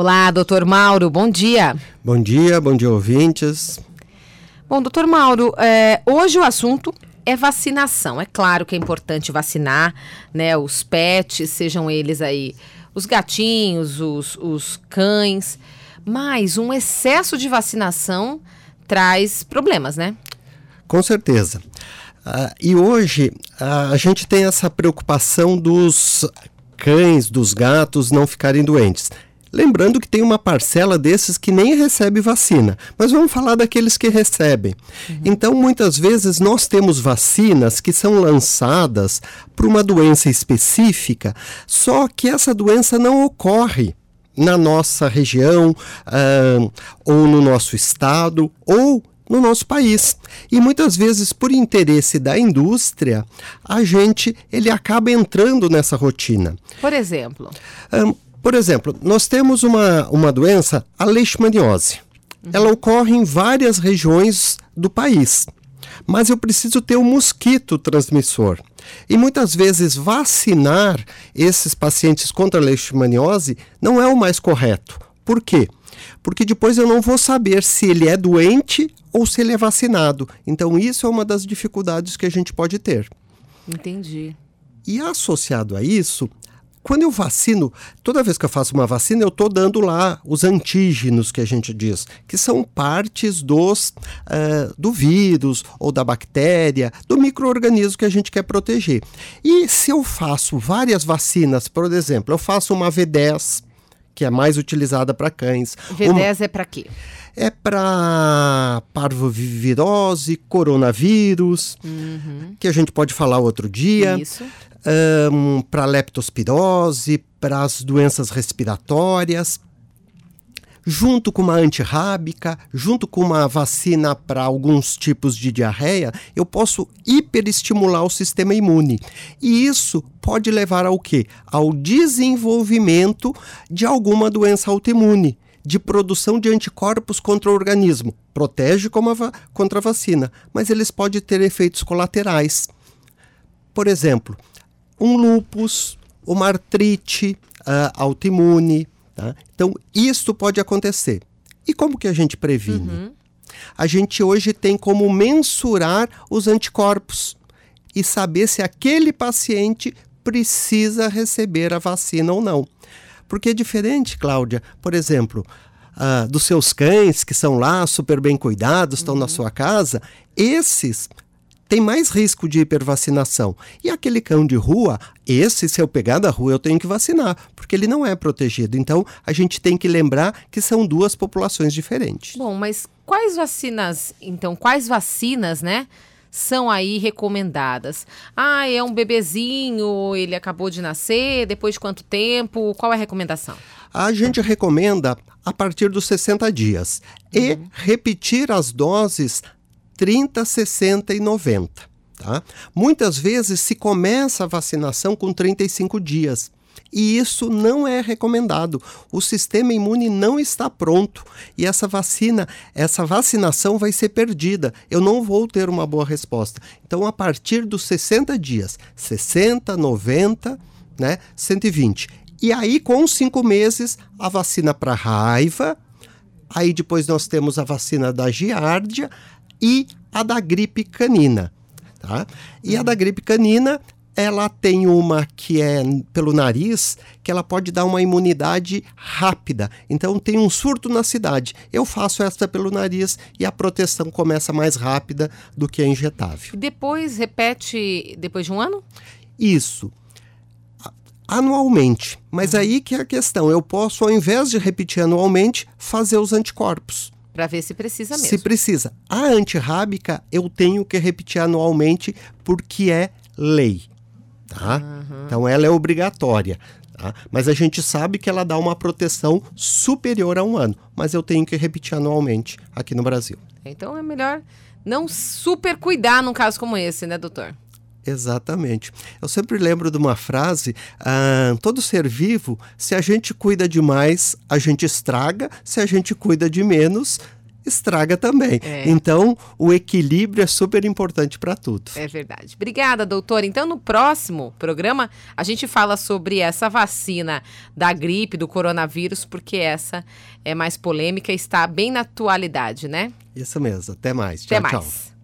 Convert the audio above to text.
Olá, doutor Mauro, bom dia. Bom dia, bom dia, ouvintes. Bom, doutor Mauro, é, hoje o assunto é vacinação. É claro que é importante vacinar, né? Os pets, sejam eles aí os gatinhos, os, os cães, mas um excesso de vacinação traz problemas, né? Com certeza. Uh, e hoje uh, a gente tem essa preocupação dos cães, dos gatos não ficarem doentes. Lembrando que tem uma parcela desses que nem recebe vacina, mas vamos falar daqueles que recebem. Uhum. Então, muitas vezes nós temos vacinas que são lançadas para uma doença específica, só que essa doença não ocorre na nossa região, uh, ou no nosso estado, ou no nosso país. E muitas vezes, por interesse da indústria, a gente ele acaba entrando nessa rotina. Por exemplo? Um, por exemplo, nós temos uma, uma doença, a leishmaniose. Uhum. Ela ocorre em várias regiões do país. Mas eu preciso ter um mosquito transmissor. E muitas vezes vacinar esses pacientes contra a leishmaniose não é o mais correto. Por quê? Porque depois eu não vou saber se ele é doente ou se ele é vacinado. Então, isso é uma das dificuldades que a gente pode ter. Entendi. E associado a isso, quando eu vacino, toda vez que eu faço uma vacina, eu estou dando lá os antígenos que a gente diz, que são partes dos, uh, do vírus ou da bactéria, do microorganismo que a gente quer proteger. E se eu faço várias vacinas, por exemplo, eu faço uma V10, que é mais utilizada para cães. V10 uma... é para quê? É para parvovirose, coronavírus, uhum. que a gente pode falar outro dia. Isso um, para leptospirose, para as doenças respiratórias, junto com uma antirrábica, junto com uma vacina para alguns tipos de diarreia, eu posso hiperestimular o sistema imune. E isso pode levar ao quê? Ao desenvolvimento de alguma doença autoimune, de produção de anticorpos contra o organismo. Protege como a contra a vacina, mas eles podem ter efeitos colaterais. Por exemplo, um lupus, uma artrite uh, autoimune. Tá? Então, isso pode acontecer. E como que a gente previne? Uhum. A gente hoje tem como mensurar os anticorpos e saber se aquele paciente precisa receber a vacina ou não. Porque é diferente, Cláudia, por exemplo, uh, dos seus cães que são lá super bem cuidados, estão uhum. na sua casa, esses tem mais risco de hipervacinação. E aquele cão de rua, esse, se eu pegar da rua, eu tenho que vacinar, porque ele não é protegido. Então, a gente tem que lembrar que são duas populações diferentes. Bom, mas quais vacinas, então, quais vacinas, né? São aí recomendadas. Ah, é um bebezinho, ele acabou de nascer, depois de quanto tempo? Qual é a recomendação? A gente recomenda a partir dos 60 dias uhum. e repetir as doses 30, 60 e 90. Tá? Muitas vezes se começa a vacinação com 35 dias. E isso não é recomendado. O sistema imune não está pronto e essa vacina, essa vacinação vai ser perdida. Eu não vou ter uma boa resposta. Então, a partir dos 60 dias, 60, 90, né, 120. E aí, com cinco meses, a vacina para raiva. Aí depois nós temos a vacina da giardia, e a da gripe canina. Tá? E a da gripe canina, ela tem uma que é pelo nariz, que ela pode dar uma imunidade rápida. Então tem um surto na cidade. Eu faço essa pelo nariz e a proteção começa mais rápida do que a injetável. E depois repete depois de um ano? Isso. Anualmente. Mas uhum. aí que é a questão. Eu posso, ao invés de repetir anualmente, fazer os anticorpos. Para ver se precisa mesmo. Se precisa. A antirrábica eu tenho que repetir anualmente porque é lei. Tá? Uhum. Então ela é obrigatória. Tá? Mas a gente sabe que ela dá uma proteção superior a um ano. Mas eu tenho que repetir anualmente aqui no Brasil. Então é melhor não super cuidar num caso como esse, né, doutor? Exatamente. Eu sempre lembro de uma frase: ah, todo ser vivo, se a gente cuida demais, a gente estraga, se a gente cuida de menos, estraga também. É. Então, o equilíbrio é super importante para tudo. É verdade. Obrigada, doutora. Então, no próximo programa, a gente fala sobre essa vacina da gripe, do coronavírus, porque essa é mais polêmica e está bem na atualidade, né? Isso mesmo. Até mais. Até tchau, mais. tchau.